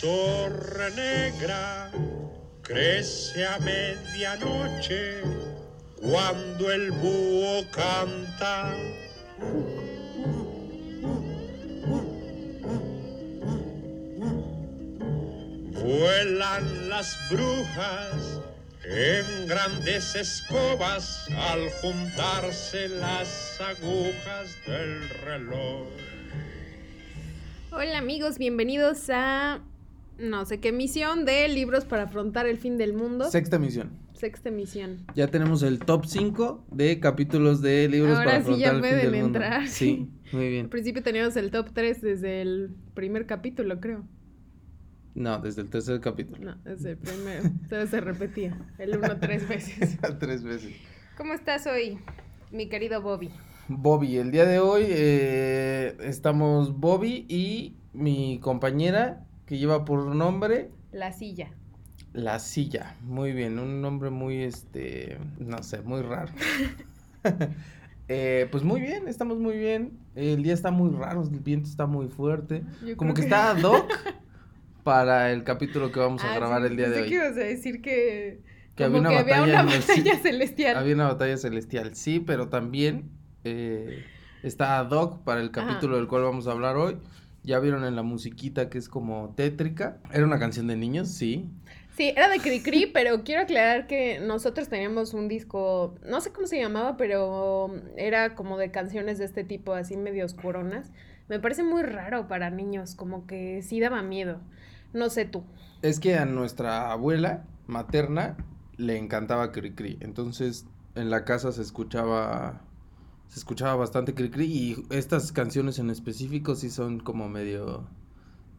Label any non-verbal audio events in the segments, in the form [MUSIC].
torre negra crece a medianoche cuando el búho canta. Vuelan las brujas en grandes escobas al juntarse las agujas del reloj. Hola amigos, bienvenidos a no sé qué misión de libros para afrontar el fin del mundo. Sexta misión. Sexta misión. Ya tenemos el top 5 de capítulos de libros Ahora para sí afrontar ya el fin pueden del mundo. entrar. Sí, muy Al bien. principio teníamos el top 3 desde el primer capítulo, creo. No, desde el tercer capítulo. No, desde el primero. Entonces se repetía el uno tres veces. [LAUGHS] Tres veces. ¿Cómo estás hoy, mi querido Bobby? Bobby, el día de hoy eh, estamos Bobby y mi compañera que lleva por nombre La silla. La Silla. Muy bien, un nombre muy, este, no sé, muy raro. [LAUGHS] [LAUGHS] Eh, pues muy bien, estamos muy bien. El día está muy raro, el viento está muy fuerte. Yo Como que está ad hoc [LAUGHS] para el capítulo que vamos a Ah, grabar sí, el día de hoy. que ibas a decir que... Que como había una que había batalla una celestial. Había una batalla celestial, sí, pero también eh, está ad hoc para el Ajá. capítulo del cual vamos a hablar hoy. Ya vieron en la musiquita que es como tétrica. Era una canción de niños, sí. Sí, era de Cricri, [LAUGHS] pero quiero aclarar que nosotros teníamos un disco, no sé cómo se llamaba, pero era como de canciones de este tipo, así medio oscuronas. Me parece muy raro para niños, como que sí daba miedo. No sé tú. Es que a nuestra abuela materna le encantaba Cricri. Entonces en la casa se escuchaba se escuchaba bastante Cricri y estas canciones en específico sí son como medio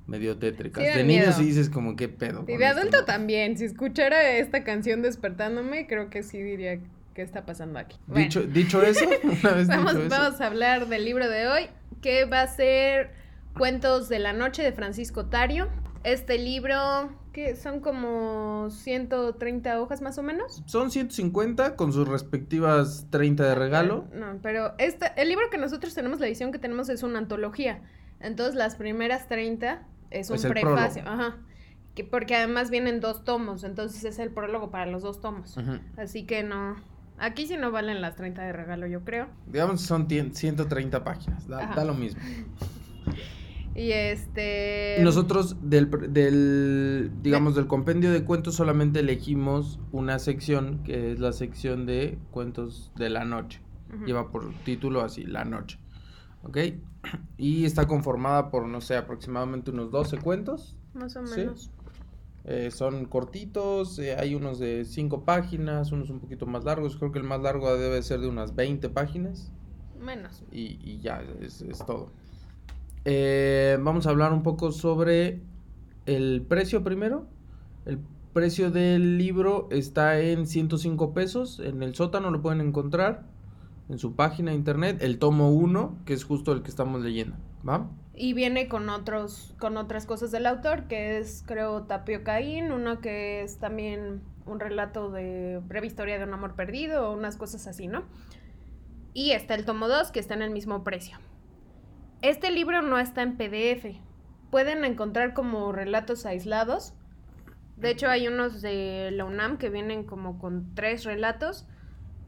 medio tétricas. Sí de niños miedo. sí dices como qué pedo. Y de adulto también, si escuchara esta canción despertándome, creo que sí diría qué está pasando aquí. Bueno. Dicho, dicho eso, [LAUGHS] una vez Vamos, dicho eso, vamos a hablar del libro de hoy, que va a ser Cuentos de la Noche de Francisco Tario. Este libro, que son como 130 hojas más o menos. son 150 con sus respectivas 30 de regalo. No, pero este, el libro que nosotros tenemos, la edición que tenemos es una antología. Entonces las primeras 30 es un Es prefacio. Ajá. Que, porque además vienen dos tomos, entonces es el prólogo para los dos tomos. Ujú. Así que no. Aquí sí no valen las 30 de regalo, yo creo. Digamos que son tien- 130 páginas, da, Ajá. da lo mismo. [LAUGHS] Y este. Nosotros del, del, digamos, del compendio de cuentos solamente elegimos una sección, que es la sección de cuentos de la noche. Lleva por título así, La Noche. ¿Ok? [CLEARS THROAT] Y está conformada por, no sé, aproximadamente unos 12 cuentos. Más o Sí. menos. Eh, son cortitos, eh, hay unos de 5 páginas, unos un poquito más largos. Creo que el más largo debe ser de unas 20 páginas. Menos. Y, y ya, es, es todo. Eh, vamos a hablar un poco sobre el precio primero. El precio del libro está en 105 pesos. En el sótano lo pueden encontrar en su página de internet. El tomo 1, que es justo el que estamos leyendo. ¿Va? Y viene con otros, con otras cosas del autor, que es, creo, Tapio Caín, una que es también un relato de breve historia de un amor perdido, unas cosas así, ¿no? Y está el tomo 2, que está en el mismo precio. Este libro no está en PDF. Pueden encontrar como relatos aislados. De hecho, hay unos de la UNAM que vienen como con tres relatos,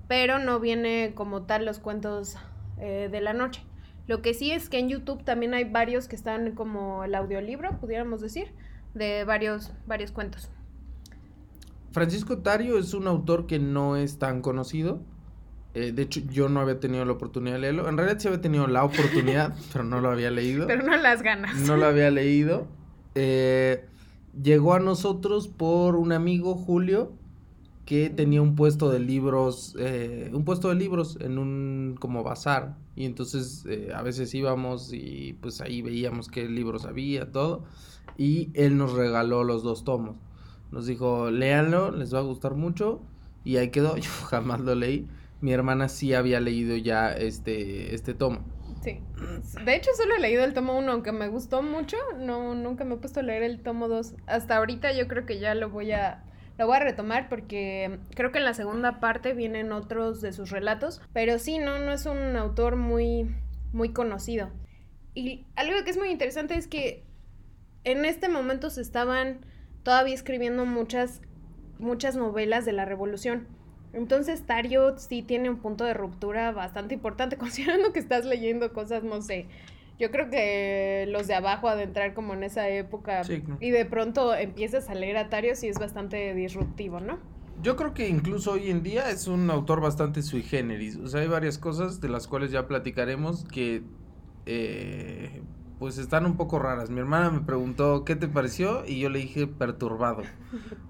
pero no viene como tal los cuentos eh, de la noche. Lo que sí es que en YouTube también hay varios que están como el audiolibro, pudiéramos decir, de varios, varios cuentos. Francisco Tario es un autor que no es tan conocido. Eh, de hecho, yo no había tenido la oportunidad de leerlo. En realidad sí había tenido la oportunidad, [LAUGHS] pero no lo había leído. Pero no las ganas. No lo había leído. [LAUGHS] Eh, llegó a nosotros por un amigo, Julio, que tenía un puesto de libros, eh, un puesto de libros en un como bazar. Y entonces eh, a veces íbamos y pues ahí veíamos qué libros había, todo. Y él nos regaló los dos tomos. Nos dijo, léanlo, les va a gustar mucho. Y ahí quedó, [LAUGHS] yo jamás lo leí. Mi hermana sí había leído ya este, este tomo. Sí. De hecho, solo he leído el tomo 1, aunque me gustó mucho. No, nunca me he puesto a leer el tomo 2. Hasta ahorita yo creo que ya lo voy a. Lo voy a retomar porque creo que en la segunda parte vienen otros de sus relatos. Pero sí, no, no es un autor muy, muy conocido. Y algo que es muy interesante es que en este momento se estaban todavía escribiendo muchas, muchas novelas de la revolución. Entonces Tario sí tiene un punto de ruptura bastante importante, [LAUGHS] considerando que estás leyendo cosas, no sé, yo creo que los de abajo adentrar como en esa época y de pronto empiezas a leer a Tario sí es bastante disruptivo, ¿no? Yo creo que incluso hoy en día es un autor bastante sui generis. O sea, hay varias cosas de las cuales ya platicaremos que eh, pues están un poco raras. Mi hermana me preguntó qué te pareció y yo le dije perturbado.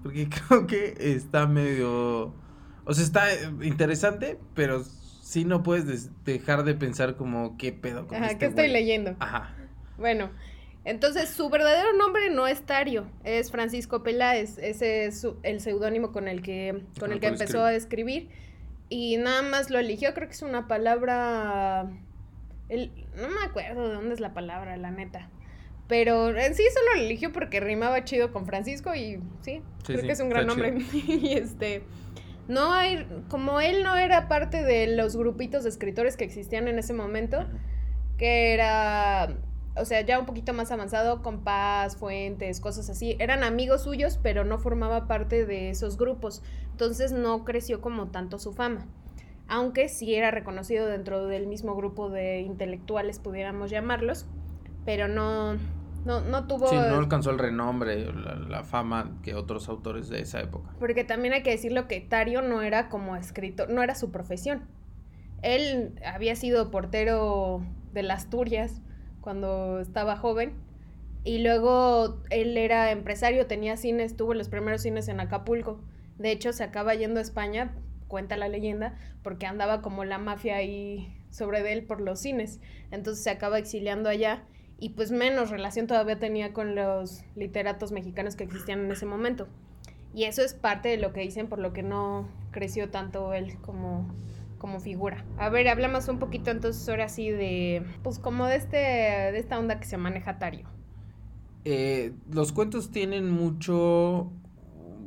Porque [LAUGHS] creo que está medio... O sea, está interesante, pero sí no puedes dejar de pensar como qué pedo con Ajá, este ¿qué estoy leyendo? Ajá. Bueno, entonces su verdadero nombre no es Tario, es Francisco Peláez, ese es el seudónimo con el que con el que empezó a escribir y nada más lo eligió, creo que es una palabra el, no me acuerdo de dónde es la palabra, la neta. Pero en sí solo lo eligió porque rimaba chido con Francisco y sí, creo que es un gran nombre. [LAUGHS] y este no hay, como él no era parte de los grupitos de escritores que existían en ese momento, que era, o sea, ya un poquito más avanzado, Compás, Fuentes, cosas así, eran amigos suyos, pero no formaba parte de esos grupos, entonces no creció como tanto su fama, aunque sí era reconocido dentro del mismo grupo de intelectuales, pudiéramos llamarlos, pero no, no, no tuvo... Sí, no alcanzó el renombre, la, la, fama que otros autores de esa época. Porque también hay que decirlo que Tario no era como escritor, no era su profesión. Él había sido portero de las Asturias cuando estaba joven y luego él era empresario, tenía cines, tuvo los primeros cines en Acapulco. De hecho, se acaba yendo a España, cuenta la leyenda, porque andaba como la mafia ahí sobre él por los cines. Entonces se acaba exiliando allá y pues menos relación todavía tenía con los literatos mexicanos que existían en ese momento. Y eso es parte de lo que dicen por lo que no creció tanto él como, como figura. A ver, hablamos un poquito entonces ahora sí de, pues como de, este, de esta onda que se maneja Tario. Eh, los cuentos tienen mucho,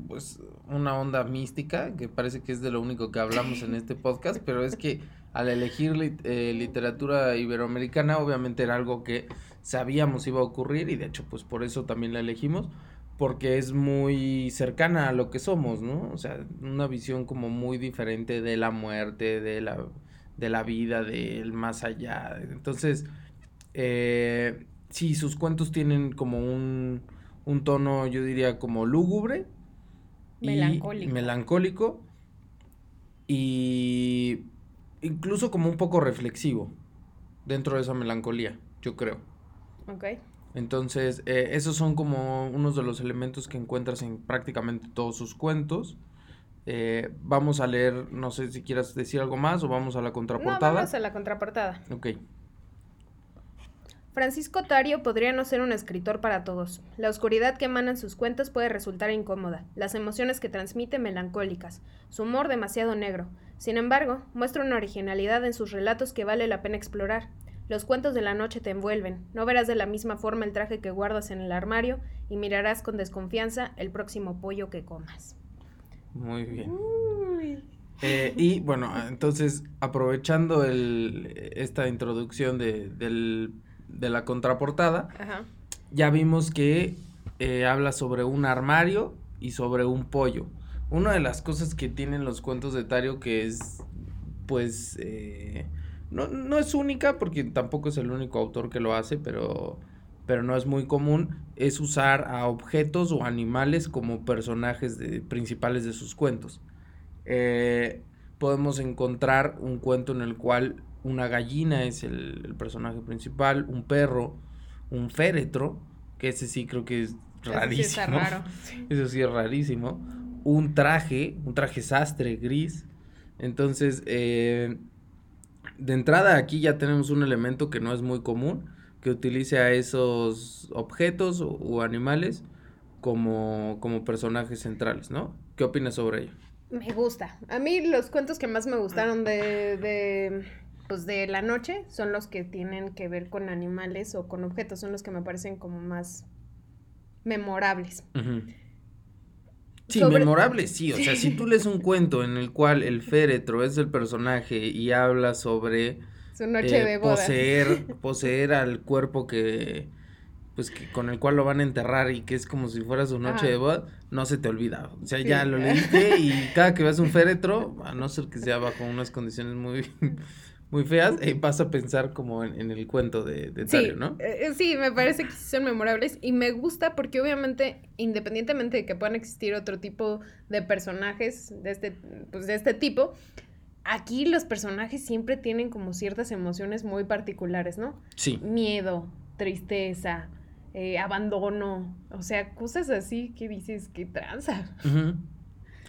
pues, una onda mística, que parece que es de lo único que hablamos en este podcast, pero es que al elegir eh, literatura iberoamericana, obviamente era algo que sabíamos iba a ocurrir y de hecho pues por eso también la elegimos porque es muy cercana a lo que somos, ¿no? O sea, una visión como muy diferente de la muerte, de la, de la vida, del más allá. Entonces, eh, sí, sus cuentos tienen como un, un tono, yo diría, como lúgubre. Melancólico. Y melancólico. Y incluso como un poco reflexivo dentro de esa melancolía, yo creo. Ok. Entonces, eh, esos son como unos de los elementos que encuentras en prácticamente todos sus cuentos. Eh, vamos a leer, no sé si quieras decir algo más o vamos a la contraportada. No, vamos a la contraportada. Ok. Francisco Tario podría no ser un escritor para todos. La oscuridad que emana en sus cuentos puede resultar incómoda, las emociones que transmite melancólicas, su humor demasiado negro. Sin embargo, muestra una originalidad en sus relatos que vale la pena explorar. Los cuentos de la noche te envuelven, no verás de la misma forma el traje que guardas en el armario y mirarás con desconfianza el próximo pollo que comas. Muy bien. Eh, y bueno, entonces aprovechando el, esta introducción de, de la contraportada, ya vimos que eh, habla sobre un armario y sobre un pollo. Una de las cosas que tienen los cuentos de Tario que es, pues, eh, no, no es única porque tampoco es el único autor que lo hace, pero, pero no es muy común, es usar a objetos o animales como personajes de, principales de sus cuentos. Eh, podemos encontrar un cuento en el cual una gallina es el, personaje principal, un perro, un féretro, que ese sí creo que es rarísimo. Eso sí, raro. [LAUGHS] Eso sí es rarísimo. Un traje, un traje sastre gris. Entonces, eh, de entrada aquí ya tenemos un elemento que no es muy común, que utilice a esos objetos o, animales como, como personajes centrales, ¿no? ¿Qué opinas sobre ello? Me gusta. A mí los cuentos que más me gustaron de, de, pues de la noche son los que tienen que ver con animales o con objetos, son los que me parecen como más memorables. Sí, memorable, sí. O sea, si tú lees un cuento en el cual el féretro es el personaje y habla sobre su noche eh, de boda. Poseer, [LAUGHS] poseer al cuerpo que, pues que con el cual lo van a enterrar y que es como si fuera su noche Ajá. de boda, no se te olvida. O sea, Sí. ya lo leíste y [LAUGHS] cada que veas un féretro, a no ser que sea bajo unas condiciones muy, muy feas, eh, vas a pensar como en, en el cuento de, de Sí, Tario, ¿no? eh, sí, me parece que sí son memorables y me gusta porque obviamente, independientemente de que puedan existir otro tipo de personajes de este, pues de este tipo, aquí los personajes siempre tienen como ciertas emociones muy particulares, ¿no? Sí. Miedo, tristeza, eh, abandono, o sea, cosas así que dices, qué tranza.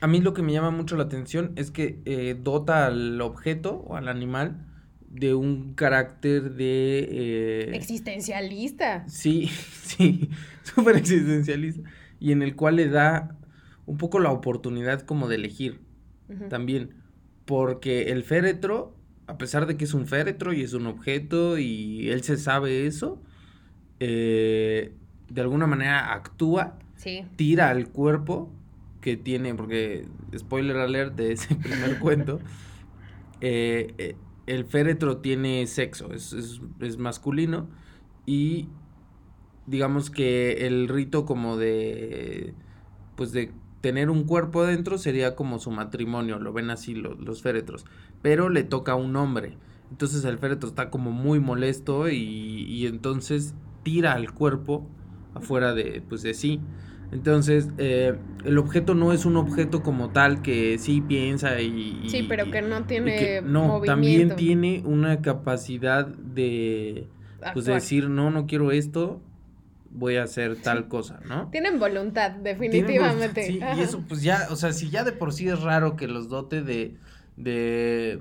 A mí lo que me llama mucho la atención es que eh, dota al objeto o al animal de un carácter de... eh, Existencialista. Sí, [LAUGHS] sí, súper existencialista. Y en el cual le da un poco la oportunidad como de elegir también. Porque el féretro, a pesar de que es un féretro y es un objeto y él se sabe eso, eh, de alguna manera actúa, Sí. tira al cuerpo que tiene, porque spoiler alert de ese primer cuento, [LAUGHS] eh, eh, el féretro tiene sexo, es, es- es masculino y digamos que el rito como de, pues de tener un cuerpo adentro sería como su matrimonio, lo ven así lo- los féretros, pero le toca a un hombre, entonces el féretro está como muy molesto y, y entonces tira al cuerpo afuera de, pues de sí. Entonces, eh, el objeto no es un objeto como tal que sí piensa y... y- Sí, pero que no tiene que- no, movimiento. también tiene una capacidad de, pues de decir, no, no quiero esto, voy a hacer tal cosa, ¿no? Tienen voluntad, definitivamente. voluntad, Sí, y eso pues ya, o sea, si ya de por sí es raro que los dote de, de,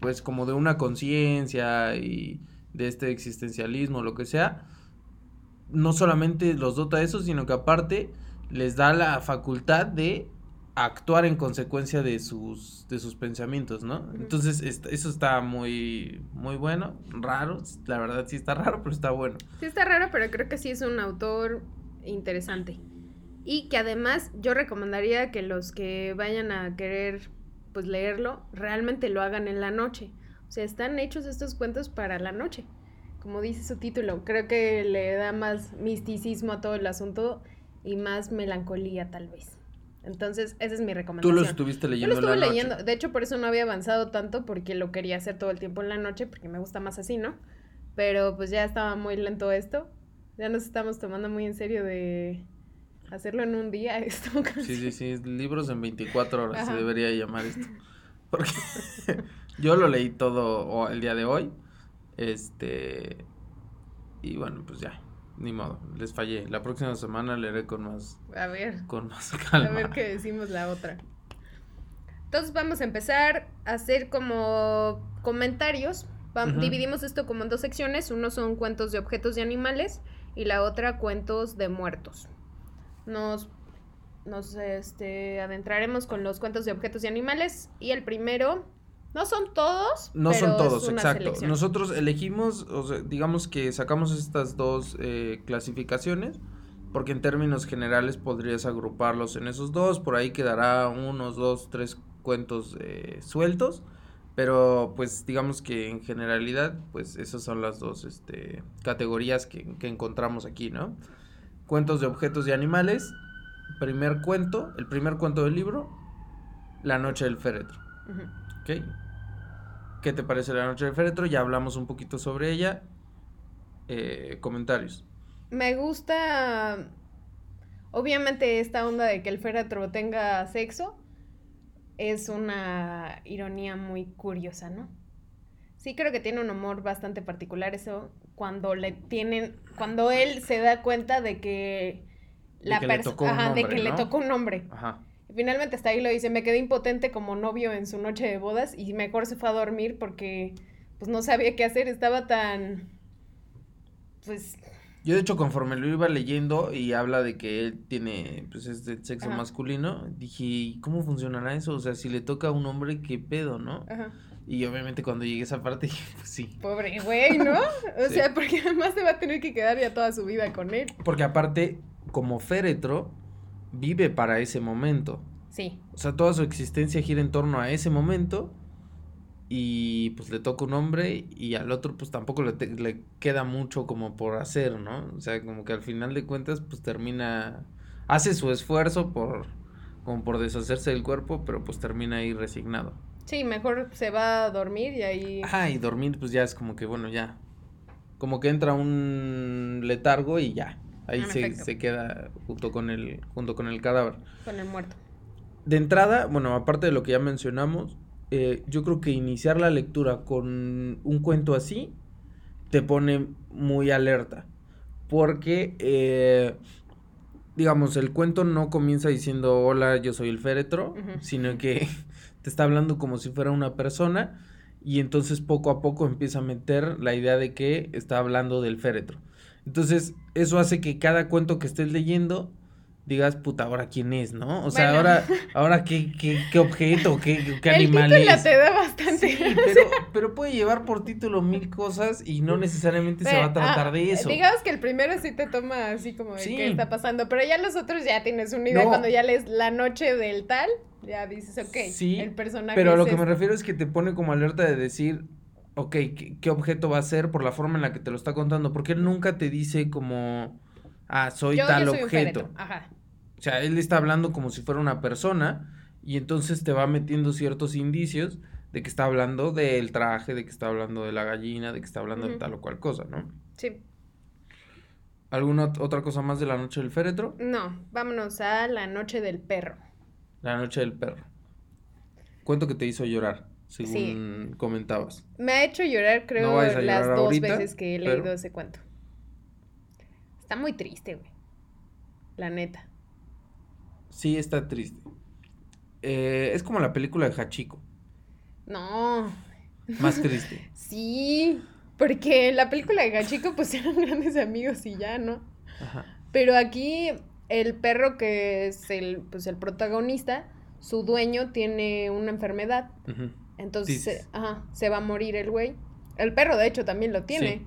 pues como de una conciencia y de este existencialismo, lo que sea, no solamente los dota de eso, sino que aparte les da la facultad de actuar en consecuencia de sus, de sus pensamientos, ¿no? Entonces, est- eso está muy, muy bueno, raro, la verdad sí está raro, pero está bueno. Sí está raro, pero creo que sí es un autor interesante. Y que además yo recomendaría que los que vayan a querer pues leerlo, realmente lo hagan en la noche. O sea, están hechos estos cuentos para la noche. Como dice su título, creo que le da más misticismo a todo el asunto y más melancolía tal vez. Entonces, esa es mi Tú recomendación. lo estuviste Yo lo leyendo estuve la noche. leyendo, de hecho por eso no había avanzado tanto porque lo quería hacer todo el tiempo en la noche porque me gusta más así, ¿no? Pero pues ya estaba muy lento esto. Ya nos estamos tomando muy en serio de hacerlo en un día [LAUGHS] esto. Sí, sí, sí, libros en 24 horas se Ajá. debería llamar esto. Porque [LAUGHS] yo lo leí todo el día de hoy. Este. Y bueno, pues ya, ni modo, les fallé. La próxima semana leeré con más, A ver, con más a calma. ver qué decimos la otra. Entonces vamos a empezar a hacer como comentarios. Va-. Dividimos esto como en dos secciones. Uno son cuentos de objetos y animales y la otra cuentos de muertos. Nos, nos este, adentraremos con los cuentos de objetos y animales y el primero, no son todos, No pero son es todos, una exacto. selección. Nosotros elegimos, o sea, digamos que sacamos estas dos eh, clasificaciones, porque en términos generales podrías agruparlos en esos dos, por ahí quedará unos dos, tres cuentos eh, sueltos, pero pues digamos que en generalidad, pues esas son las dos este, categorías que, que encontramos aquí, ¿no? Cuentos de objetos y animales, primer cuento, el primer cuento del libro, La noche del féretro. ¿Qué te parece la noche del féretro? Ya hablamos un poquito sobre ella. Eh, comentarios. Me gusta, obviamente, esta onda de que el féretro tenga sexo es una ironía muy curiosa, ¿no? Sí creo que tiene un humor bastante particular eso cuando le tienen, cuando él se da cuenta de que De la que le tocó un de hombre, le tocó un hombre. Ajá. Finalmente hasta ahí lo dice, me quedé impotente como novio en su noche de bodas y mejor se fue a dormir porque pues no sabía qué hacer, estaba tan pues Yo de hecho conforme lo iba leyendo y habla de que él tiene, pues es del sexo Ajá. masculino, dije, ¿y ¿cómo funcionará eso? O sea, si le toca a un hombre, ¿qué pedo, no? ajá. Y obviamente cuando llegué a esa parte [LAUGHS] dije, pues sí. Pobre güey, ¿no? O Sí. sea, porque además se va a tener que quedar ya toda su vida con él. Porque aparte, como féretro, vive para ese momento. Sí. O sea, toda su existencia gira en torno a ese momento y pues le toca un hombre y al otro pues tampoco le, te- le queda mucho como por hacer, ¿no? O sea, como que al final de cuentas pues termina, hace su esfuerzo por, como por deshacerse del cuerpo, pero pues termina ahí resignado. Sí, mejor se va a dormir y ahí... Ajá, y dormir pues ya es como que bueno, ya, como que entra un letargo y ya, ahí se, queda junto con el, junto con el cadáver. Con el muerto. De entrada, bueno, aparte de lo que ya mencionamos, eh, yo creo que iniciar la lectura con un cuento así te pone muy alerta. Porque, eh, digamos, el cuento no comienza diciendo, hola, yo soy el féretro, sino que [LAUGHS] te está hablando como si fuera una persona y entonces poco a poco empieza a meter la idea de que está hablando del féretro. Entonces, eso hace que cada cuento que estés leyendo digas, puta, ahora quién es, ¿no? O sea, Bueno. ahora, ahora qué, qué, qué objeto, qué, qué [LAUGHS] el animal título es. te da bastante. Sí, pero, pero puede llevar por título mil cosas y no necesariamente se va a tratar Ah, de eso. Digamos que el primero sí te toma así como de Sí. qué está pasando, pero ya los otros ya tienes una idea. No. Cuando ya lees la noche del tal, ya dices, ok, Sí, el personaje Pero a lo es que me este. refiero es que te pone como alerta de decir, ok, ¿qué, qué objeto va a ser por la forma en la que te lo está contando? Porque él nunca te dice como, ah, soy Yo, tal yo soy objeto. Ajá. O sea, él está hablando como si fuera una persona y entonces te va metiendo ciertos indicios de que está hablando del traje, de que está hablando de la gallina, de que está hablando de tal o cual cosa, ¿no? Sí. ¿Alguna ot- otra cosa más de la noche del féretro? No, vámonos a la noche del perro. La noche del perro. Cuento que te hizo llorar, según comentabas. Me ha hecho llorar, creo, No las dos ahorita, veces que he pero- leído ese cuento. Está muy triste, güey. La neta. Sí, está triste. Eh, es como la película de Hachiko, No. más [LAUGHS] triste. Sí. Porque en la película de Gachico, pues [LAUGHS] eran grandes amigos y ya, ¿no? Ajá. Pero aquí el perro que es el, pues el protagonista, su dueño tiene una enfermedad. ujú. Entonces, se- ajá, se va a morir el güey. El perro, de hecho, también lo tiene. Sí.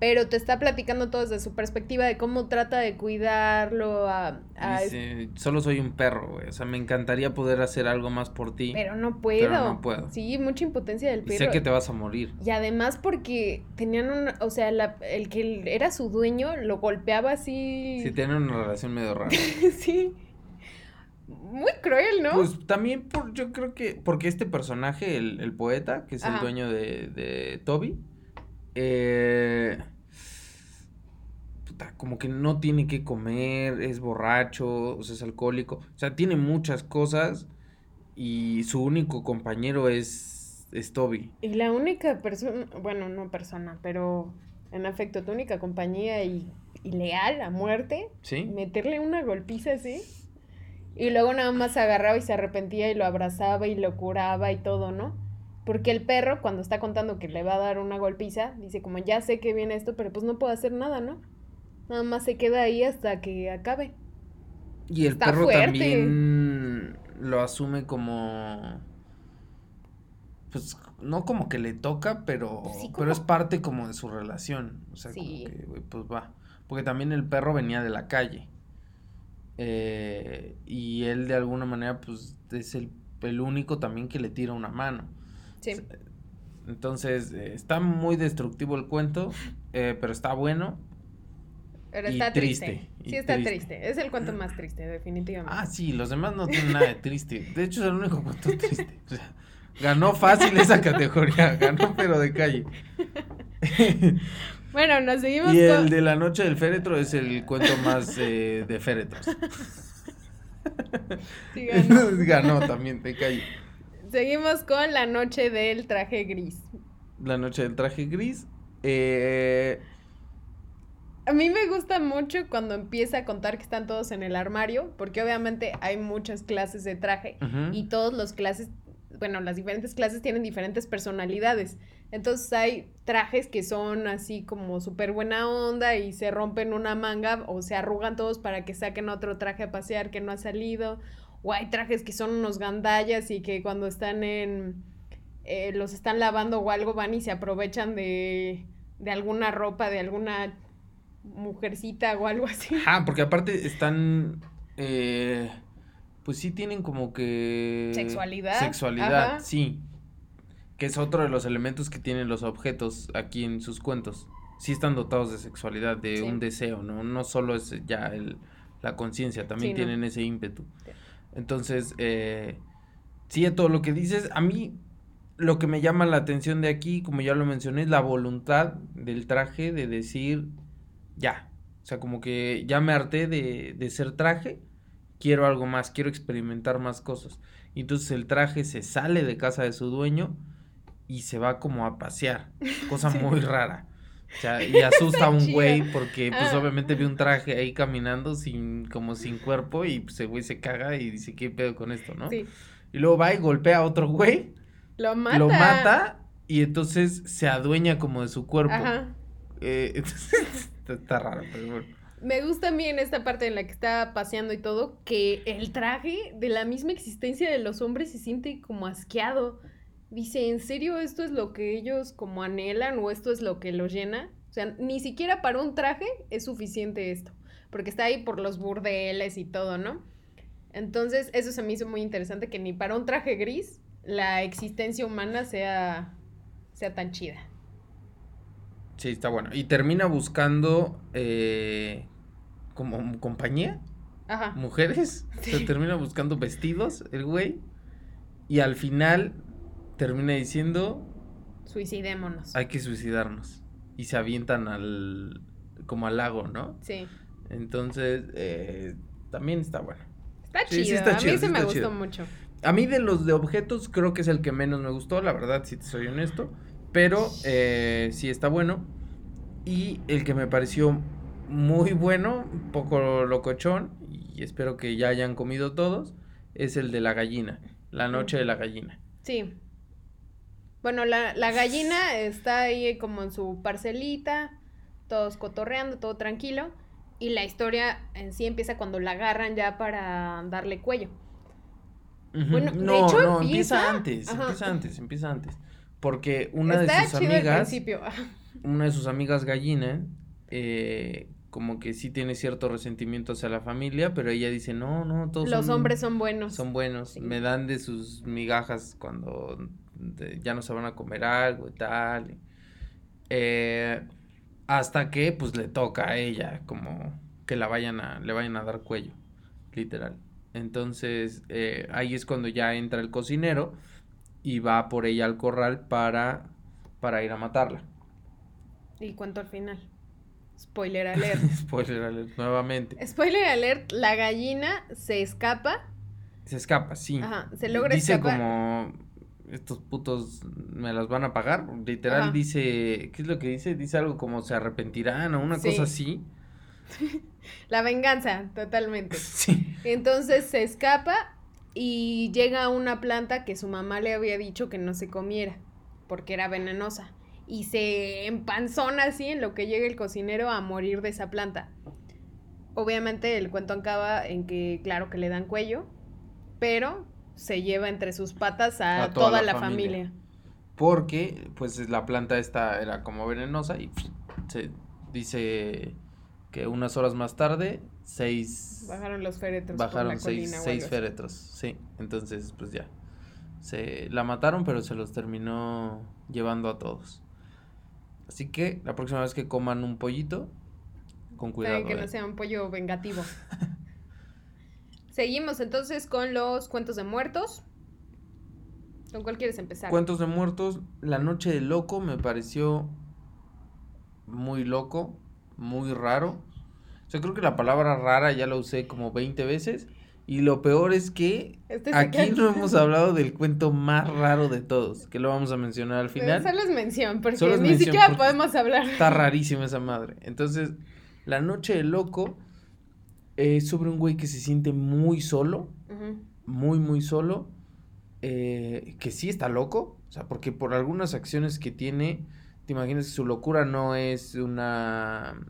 Pero te está platicando todo desde su perspectiva de cómo trata de cuidarlo a... a- Dice, solo soy un perro, güey. O sea, me encantaría poder hacer algo más por ti. Pero no puedo. no puedo. Sí, mucha impotencia del y perro. sé que te vas a morir. Y además porque tenían un... O sea, la- el que era su dueño lo golpeaba así... Si tienen una relación medio rara. [LAUGHS] sí. Muy cruel, ¿no? Pues también por, yo creo que, porque este personaje, el, el poeta, que es el dueño de, de Toby, eh, puta, como que no tiene que comer, es borracho, o sea, es alcohólico, o sea, tiene muchas cosas y su único compañero es, es Toby. Y la única persona, bueno, no persona, pero en efecto, tu única compañía y, y leal a muerte, ¿Sí? meterle una golpiza así. Y luego nada más se agarraba y se arrepentía y lo abrazaba y lo curaba y todo, ¿no? Porque el perro, cuando está contando que le va a dar una golpiza, dice como ya sé que viene esto, pero pues no puedo hacer nada, ¿no? Nada más se queda ahí hasta que acabe. Y el Está perro fuerte. también lo asume como. Pues no como que le toca, pero, Pues sí, pero es parte como de su relación. O sea, Sí. como que, pues va. Porque también el perro venía de la calle. Eh, y él de alguna manera, pues, es el, el único también que le tira una mano. Sí. Entonces, eh, está muy destructivo el cuento, eh, pero está bueno. Pero Y está triste. triste, y Sí, está triste. triste. Es el cuento más triste, definitivamente. Ah, sí, los demás no tienen nada de triste. De hecho, es el único cuento triste. O sea, ganó fácil esa categoría, [LAUGHS] ganó pero de calle. [LAUGHS] Bueno, nos seguimos Y el de la noche del féretro es el cuento más eh, de féretros. [LAUGHS] Sí, [LAUGHS] ganó. ganó también de calle. Seguimos con la noche del traje gris. La noche del traje gris. Eh, A mí me gusta mucho cuando empieza a contar que están todos en el armario, porque obviamente hay muchas clases de traje y todos los clases, bueno, las diferentes clases tienen diferentes personalidades. Entonces hay trajes que son así como súper buena onda y se rompen una manga o se arrugan todos para que saquen otro traje a pasear que no ha salido. O hay trajes que son unos gandallas y que cuando están en... eh, los están lavando o algo van y se aprovechan de, de alguna ropa, de alguna mujercita o algo así. Ajá, porque aparte están. eh, pues sí tienen como que. Sexualidad, Sexualidad, ajá. sí. Que es otro de los elementos que tienen los objetos aquí en sus cuentos. Sí están dotados de sexualidad, de Sí. un deseo, ¿no? No solo es ya el, la conciencia, también Sí, no. tienen ese ímpetu. Entonces, eh, sí, todo lo que dices, a mí lo que me llama la atención de aquí, como ya lo mencioné, es la voluntad del traje de decir, ya, o sea, como que ya me harté de, de ser traje, quiero algo más, quiero experimentar más cosas. Y entonces el traje se sale de casa de su dueño y se va como a pasear, cosa [LAUGHS] Sí. muy rara. O sea, y [LAUGHS] asusta a un güey porque pues Ah. obviamente ve un traje ahí caminando sin como sin cuerpo y pues el güey se caga y dice, ¿qué pedo con esto, no? Sí. Y luego va y golpea a otro güey, Lo mata. lo mata y entonces se adueña como de su cuerpo. Ajá. Eh, [LAUGHS] entonces, está, está raro, pero bueno. Me gusta también esta parte en la que está paseando y todo, que el traje de la misma existencia de los hombres se siente como asqueado. Dice, ¿en serio esto es lo que ellos como anhelan o esto es lo que los llena? O sea, ni siquiera para un traje es suficiente esto, porque está ahí por los burdeles y todo, ¿no? Entonces, eso se me hizo muy interesante, que ni para un traje gris la existencia humana sea, sea tan chida. Sí, está bueno. Y termina buscando eh, como compañía, Ajá. mujeres. [LAUGHS] Se Sí. termina buscando vestidos, el güey. Y al final termina diciendo, Suicidémonos. hay que suicidarnos. Y se avientan al, como al lago, ¿no? Sí. Entonces, eh, también está bueno. Está Sí, sí chido. está a chido, mí sí se me gustó chido. mucho. A mí de los de objetos creo que es el que menos me gustó, la verdad, si te soy honesto. Pero eh, sí está bueno. Y el que me pareció muy bueno, un poco locochón, y espero que ya hayan comido todos, es el de la gallina. La noche de la gallina. Sí. Bueno, la, la gallina está ahí como en su parcelita, todos cotorreando, todo tranquilo. Y la historia en sí empieza cuando la agarran ya para darle cuello. Bueno, de no, hecho, no, empieza empieza- antes, Ajá. empieza antes, empieza antes. Porque una está de sus chido amigas, [LAUGHS] una de sus amigas gallina, eh, como que sí tiene cierto resentimiento hacia la familia, pero ella dice, no, no, todos Los son, hombres son buenos. son buenos, Sí. me dan de sus migajas cuando de- ya no se van a comer algo y tal. Eh, hasta que pues le toca a ella como que la vayan a, le vayan a dar cuello, literal. Entonces eh, ahí es cuando ya entra el cocinero y va por ella al corral para, para ir a matarla. Y cuento al final. Spoiler alert. [LAUGHS] Spoiler alert, nuevamente. Spoiler alert, la gallina se escapa. Se escapa, sí. Ajá, se logra dice escapar. como estos putos me las van a pagar. Literal Ajá. dice, ¿qué es lo que dice? Dice algo como se arrepentirán o una Sí. cosa así. [LAUGHS] La venganza, totalmente. [LAUGHS] Sí. Entonces se escapa y llega una planta que su mamá le había dicho que no se comiera porque era venenosa. Y se empanzona así en lo que llega el cocinero a morir de esa planta. Obviamente el cuento acaba en que, claro que le dan cuello, pero se lleva entre sus patas a, A toda toda, la la, familia. familia. Porque, pues, la planta esta era como venenosa y se dice que unas horas más tarde, seis... Bajaron los féretros bajaron por la seis, colina seis féretros, sí. Entonces, pues ya. Se la mataron, pero se los terminó llevando a todos. Así que la próxima vez que coman un pollito, con cuidado. Que eh. no sea un pollo vengativo. [LAUGHS] Seguimos entonces con los cuentos de muertos. ¿Con cuál quieres empezar? Cuentos de muertos, La Noche del Loco me pareció muy loco, muy raro. O sea, creo que la palabra rara ya la usé como 20 veces. Y lo peor es que Este aquí no hemos hablado [LAUGHS] del cuento más raro de todos, que lo vamos a mencionar al final. Solo es mención, porque Solo es ni mención, siquiera porque podemos hablar. Está rarísima esa madre. Entonces, La Noche del Loco es sobre un güey que se siente muy solo, muy, muy solo, eh, que sí está loco, o sea, porque por algunas acciones que tiene, te imaginas que su locura no es una,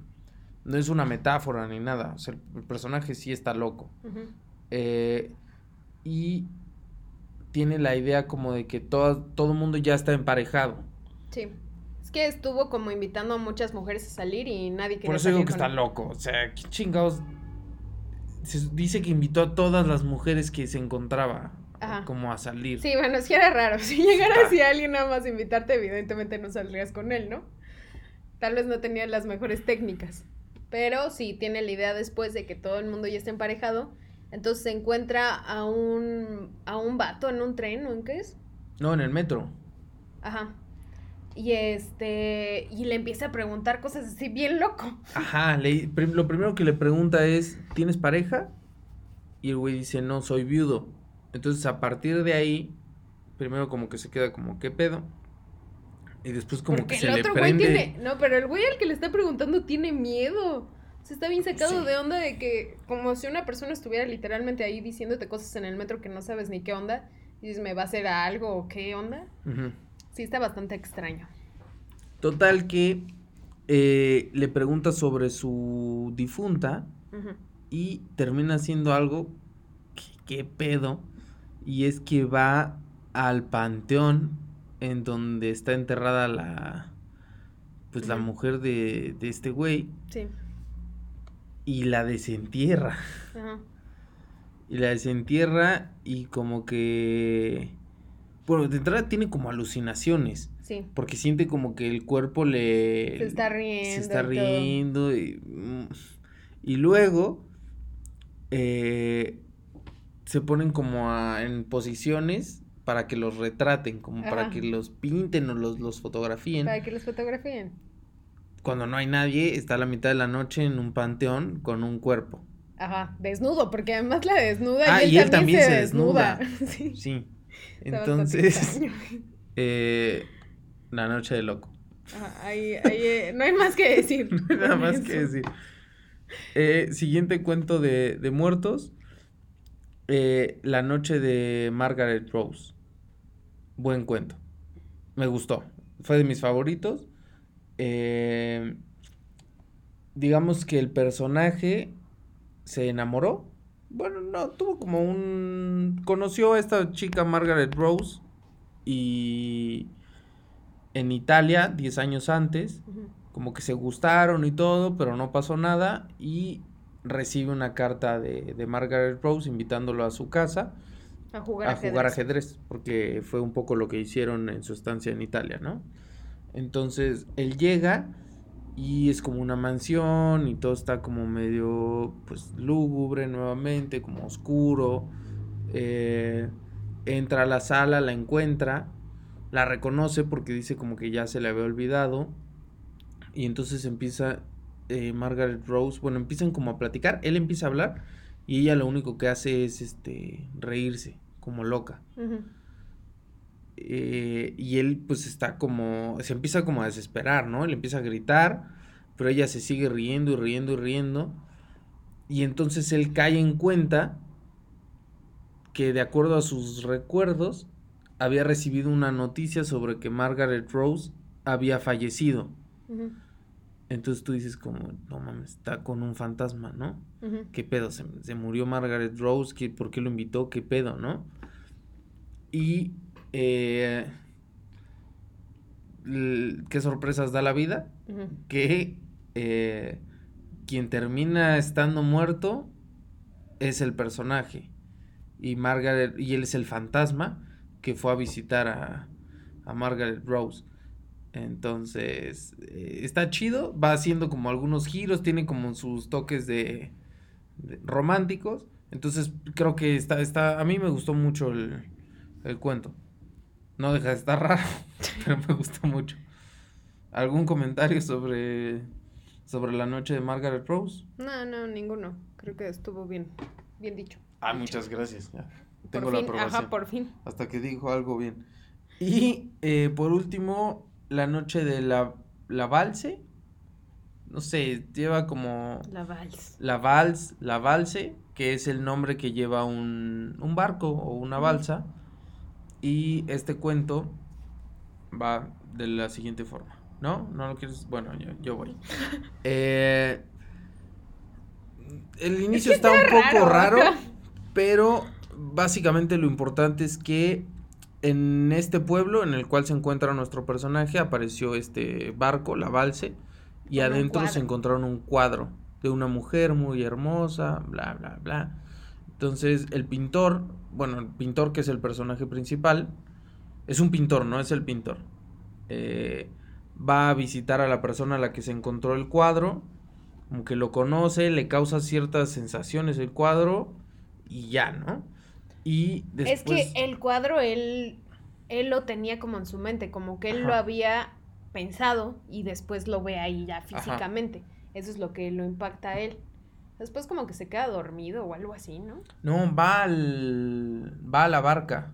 no es una metáfora ni nada, o sea, el, personaje sí está loco. Eh, y tiene la idea como de que todo, todo mundo ya está emparejado. Sí. Es que estuvo como invitando a muchas mujeres a salir y nadie quería Por eso digo salir que con está él. loco. O sea, ¿qué chingados? Se dice que invitó a todas las mujeres que se encontraba Ajá. como a salir. Sí, bueno, sí era raro. [LAUGHS] Si llegara así alguien nada más a invitarte, evidentemente no saldrías con él, ¿no? Tal vez no tenía las mejores técnicas. Pero sí tiene la idea después de que todo el mundo ya esté emparejado. Entonces se encuentra a un, a un vato en un tren, ¿o en qué es? No, en el metro. Ajá. Y este. Y le empieza a preguntar cosas así bien loco. Ajá, le- lo primero que le pregunta es, ¿tienes pareja? Y el güey dice, no, soy viudo. Entonces a partir de ahí, primero como que se queda como, ¿qué pedo? Y después como Porque que se el le otro güey prende. tiene. No, pero el güey al que le está preguntando tiene miedo. Se está bien sacado Sí. de onda de que, como si una persona estuviera literalmente ahí diciéndote cosas en el metro que no sabes ni qué onda. Y dices, ¿me va a hacer algo o qué onda? Sí, está bastante extraño. Total que eh, le pregunta sobre su difunta y termina haciendo algo que qué pedo y es que va al panteón en donde está enterrada la pues la mujer de, de este güey Sí. y la desentierra Ajá. y la desentierra y como que bueno de entrada tiene como alucinaciones Sí. porque siente como que el cuerpo le Se está riendo. se está y riendo y, y luego eh, se ponen como a- en posiciones para que los retraten, como para que los pinten o los, los fotografíen. Para que los fotografíen. Cuando no hay nadie, está a la mitad de la noche en un panteón con un cuerpo. Ajá, desnudo, porque además la desnuda Ah, y él, también, se, desnuda. [LAUGHS] sí. Entonces, [LAUGHS] eh, la noche de loco. Ajá, ahí, ahí, eh, no hay más que decir. [LAUGHS] Nada más eso. que decir. Eh, siguiente cuento de, de muertos. Eh, la noche de Margaret Rose. Buen cuento. Me gustó. Fue de mis favoritos. Eh, digamos que el personaje se enamoró. Bueno, no, tuvo como un... Conoció a esta chica Margaret Rose y en Italia 10 años antes como que se gustaron y todo, pero no pasó nada y recibe una carta de, de Margaret Rose invitándolo a su casa A jugar a jugar ajedrez, porque fue un poco lo que hicieron en su estancia en Italia, ¿no? Entonces él llega y es como una mansión y todo está como medio, pues, lúgubre nuevamente, como oscuro. Eh, entra a la sala, la encuentra, la reconoce porque dice como que ya se le había olvidado. Y entonces empieza eh, Margaret Rose, bueno, empiezan como a platicar, él empieza a hablar y ella lo único que hace es este reírse, como loca. Eh, y él pues está como, se empieza como a desesperar, ¿no? Él empieza a gritar, pero ella se sigue riendo y riendo y riendo. Y entonces él cae en cuenta que de acuerdo a sus recuerdos, había recibido una noticia sobre que Margaret Rose había fallecido. Ujú. Entonces tú dices como, no mames, está con un fantasma, ¿no? ¿Qué pedo? ¿Se, se murió Margaret Rose? ¿Qué, ¿Por qué lo invitó? ¿Qué pedo, no? Y... eh, ¿Qué sorpresas da la vida? Que eh, quien termina estando muerto es el personaje. Y Margaret... Y él es el fantasma que fue a visitar a, a Margaret Rose. Entonces, eh, está chido, va haciendo como algunos giros, tiene como sus toques de, de- románticos. Entonces, creo que está, está, a mí me gustó mucho el, el cuento. No deja de estar raro, [LAUGHS] pero me gustó mucho. ¿Algún comentario sobre, sobre la noche de Margaret Rose? No, no, ninguno. Creo que estuvo bien, bien dicho. Ah, muchas gracias. ya. Por Tengo la fin, aprobación. Ajá, por fin. Hasta que dijo algo bien. Y eh, por último, la noche de la, la valse. No sé, lleva como La vals. la vals, la valse, que es el nombre que lleva un, un barco o una balsa. Y este cuento va de la siguiente forma. ¿No? ¿No lo quieres? Bueno, yo, yo voy. [LAUGHS] Eh, el inicio está, un poco raro, [LAUGHS] pero básicamente lo importante es que en este pueblo en el cual se encuentra nuestro personaje apareció este barco, la balse, y adentro se encontraron un cuadro de una mujer muy hermosa, bla, bla, bla. Entonces, el pintor, bueno, el pintor que es el personaje principal, es un pintor, no es el pintor. Eh, va a visitar a la persona a la que se encontró el cuadro, como que lo conoce, le causa ciertas sensaciones el cuadro y ya, ¿no? Y después... Es que el cuadro él, él lo tenía como en su mente, como que él lo había pensado y después lo ve ahí ya físicamente. Eso es lo que lo impacta a él. Después como que se queda dormido o algo así, ¿no? No, va al... va a la barca.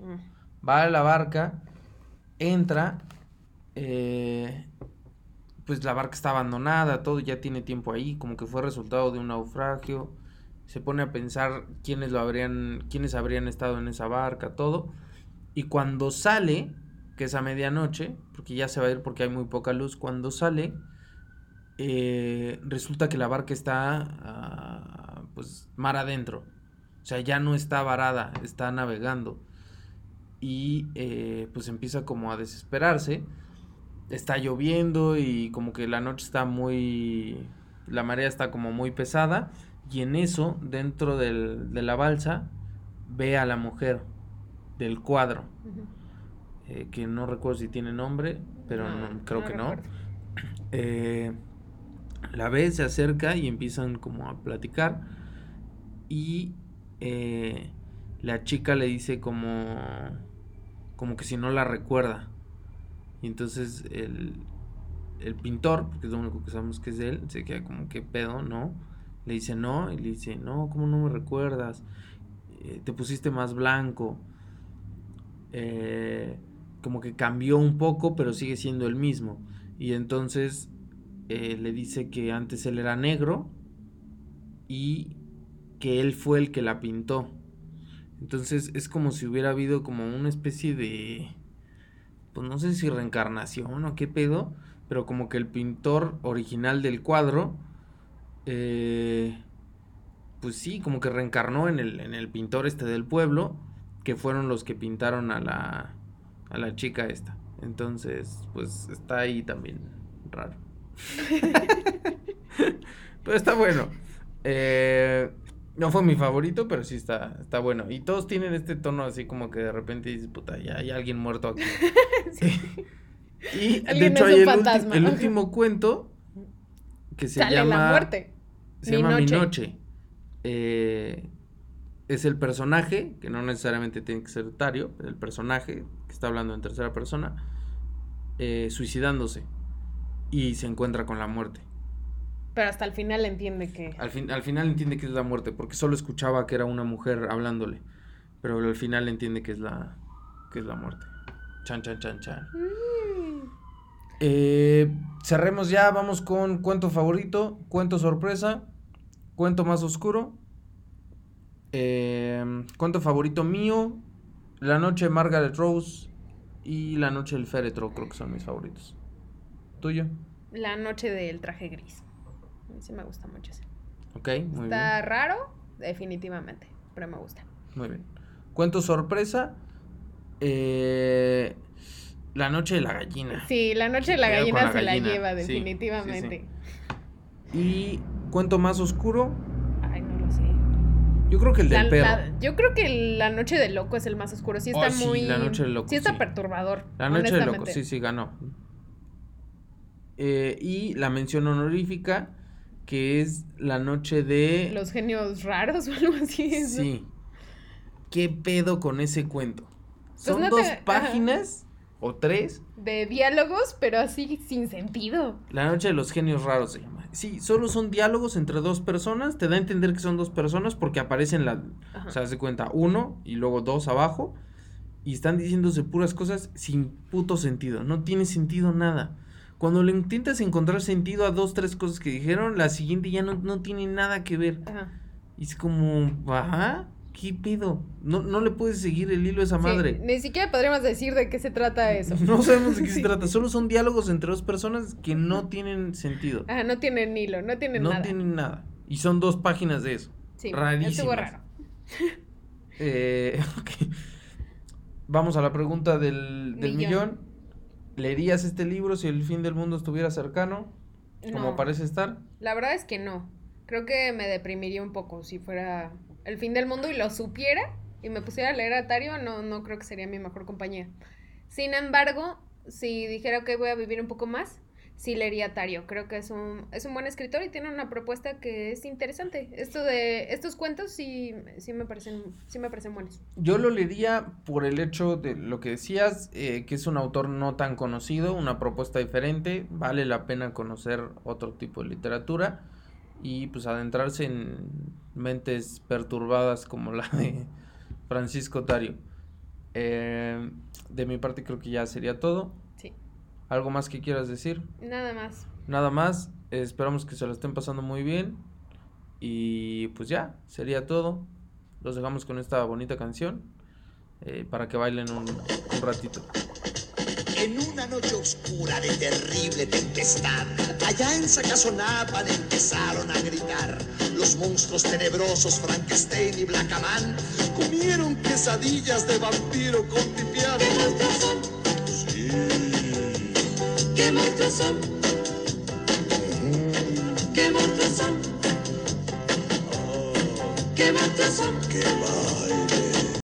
Mm. va a la barca, entra, eh, pues la barca está abandonada, todo ya tiene tiempo ahí, como que fue resultado de un naufragio. Se pone a pensar quiénes lo habrían, quiénes habrían estado en esa barca, todo. Y cuando sale, que es a medianoche, porque ya se va a ir porque hay muy poca luz, cuando sale, eh, resulta que la barca está, ah, pues, mar adentro. O sea, ya no está varada, está navegando y eh, pues empieza como a desesperarse. Está lloviendo y como que la noche está muy... La marea está como muy pesada y en eso, dentro del- de la balsa, ve a la mujer del cuadro, eh, que no recuerdo si tiene nombre, pero no- creo que no. [CLEARS THROAT] Eh, la ve, se acerca y empiezan como a platicar. Y eh, la chica le dice como, como que si no la recuerda. Y entonces el, el pintor, porque es lo único que sabemos que es él, se queda como que pedo, ¿no? Le dice no, y le dice, no, ¿cómo no me recuerdas? Eh, te pusiste más blanco. Eh, como que cambió un poco, pero sigue siendo el mismo. Y entonces eh, le dice que antes él era negro y que él fue el que la pintó. Entonces es como si hubiera habido como una especie de, pues no sé si reencarnación o qué pedo, pero como que el pintor original del cuadro, eh, pues sí, como que reencarnó en el, en el pintor este del pueblo, que fueron los que pintaron a la, a la chica esta. Entonces, pues está ahí también raro. [LAUGHS] pero está bueno. Eh, no fue mi favorito, pero sí está, está bueno. Y todos tienen este tono así como que de repente dices, puta, ya hay alguien muerto aquí. [LAUGHS] [LAUGHS] y de hecho hay ulti- el último cuento que se Sale llama... la muerte. Se Mi llama Mi Noche. Noche. Eh, es el personaje, que no necesariamente tiene que ser Tario, el personaje que está hablando en tercera persona, eh, suicidándose y se encuentra con la muerte. Pero hasta el final entiende que... Al, fin, al final entiende que es la muerte, porque solo escuchaba que era una mujer hablándole, pero al final entiende que es la, que es la muerte. Chan, chan, chan, chan. Mm. Eh, cerremos ya, vamos con cuento favorito, cuento sorpresa, cuento más oscuro, eh, cuento favorito mío, La noche de Margaret Rose y La noche del féretro, creo que son mis favoritos. ¿Tuyo? La noche del traje gris. A mí sí me gusta mucho ese. Ok, muy Está raro, definitivamente, pero me gusta. Muy bien. Cuento sorpresa, eh, La noche de la gallina. Sí, la noche de la gallina la se gallina, la lleva, sí, sí, sí. definitivamente. Y cuento más oscuro, Ay, no lo sé. yo creo que el del La- perro. la- yo creo que la noche del loco es el más oscuro. Sí Oh, está sí, muy. La Noche del Loco, Sí está perturbador. La noche del loco, sí, sí, ganó. Eh, y la mención honorífica, que es la noche de... Los genios raros o algo así. ¿no? Sí. ¿Qué pedo con ese cuento? Son no dos te- páginas o tres. De diálogos, pero así sin sentido. La noche de los genios raros se llama. Sí, solo son diálogos entre dos personas. Te da a entender que son dos personas porque aparecen la... Ajá. O sea, se cuenta uno y luego dos abajo. Y están diciéndose puras cosas sin puto sentido. No tiene sentido nada. Cuando le intentas encontrar sentido a dos, tres cosas que dijeron, la siguiente ya no, no tiene nada que ver. Ajá. Y es como, ¿ajá? ¿Qué pedo? No, no le puedes seguir el hilo a esa Sí, madre. ni siquiera podríamos decir de qué se trata eso. [LAUGHS] No sabemos de qué [LAUGHS] se trata. Solo son diálogos entre dos personas que no tienen sentido. Ajá, no tienen hilo, no tienen no nada. tienen nada. Y son dos páginas de eso. Sí, rarísimas. raro. [LAUGHS] Eh. Vamos a la pregunta del, del millón. Millón. ¿Leerías este libro si el fin del mundo estuviera cercano? Como No. parece estar. La verdad es que no. Creo que me deprimiría un poco si fuera el fin del mundo y lo supiera y me pusiera a leer a Tario, no, no creo que sería mi mejor compañía. Sin embargo, si dijera que voy a vivir un poco más, sí leería Tario. Creo que es un, es un buen escritor y tiene una propuesta que es interesante. Esto de estos cuentos sí, sí, me, parecen, sí me parecen buenos. Yo lo leería por el hecho de lo que decías, eh, que es un autor no tan conocido, una propuesta diferente, vale la pena conocer otro tipo de literatura y pues adentrarse en mentes perturbadas como la de Francisco Tario. Eh, de mi parte creo que ya sería todo. Sí. ¿Algo más que quieras decir? Nada más. Nada más. esperamos que se lo estén pasando muy bien. Y pues ya, sería todo. Los dejamos con esta bonita canción eh, para que bailen un, un ratito. En una noche oscura de terrible tempestad, allá en Sacazonapan empezaron a gritar. Los monstruos tenebrosos Frankenstein y Blackaman comieron quesadillas de vampiro con tipiado. ¿Qué monstruos son? Sí. ¿Qué monstruos son? ¿Qué monstruos son? ¿Qué monstruos son? ¡Qué baile!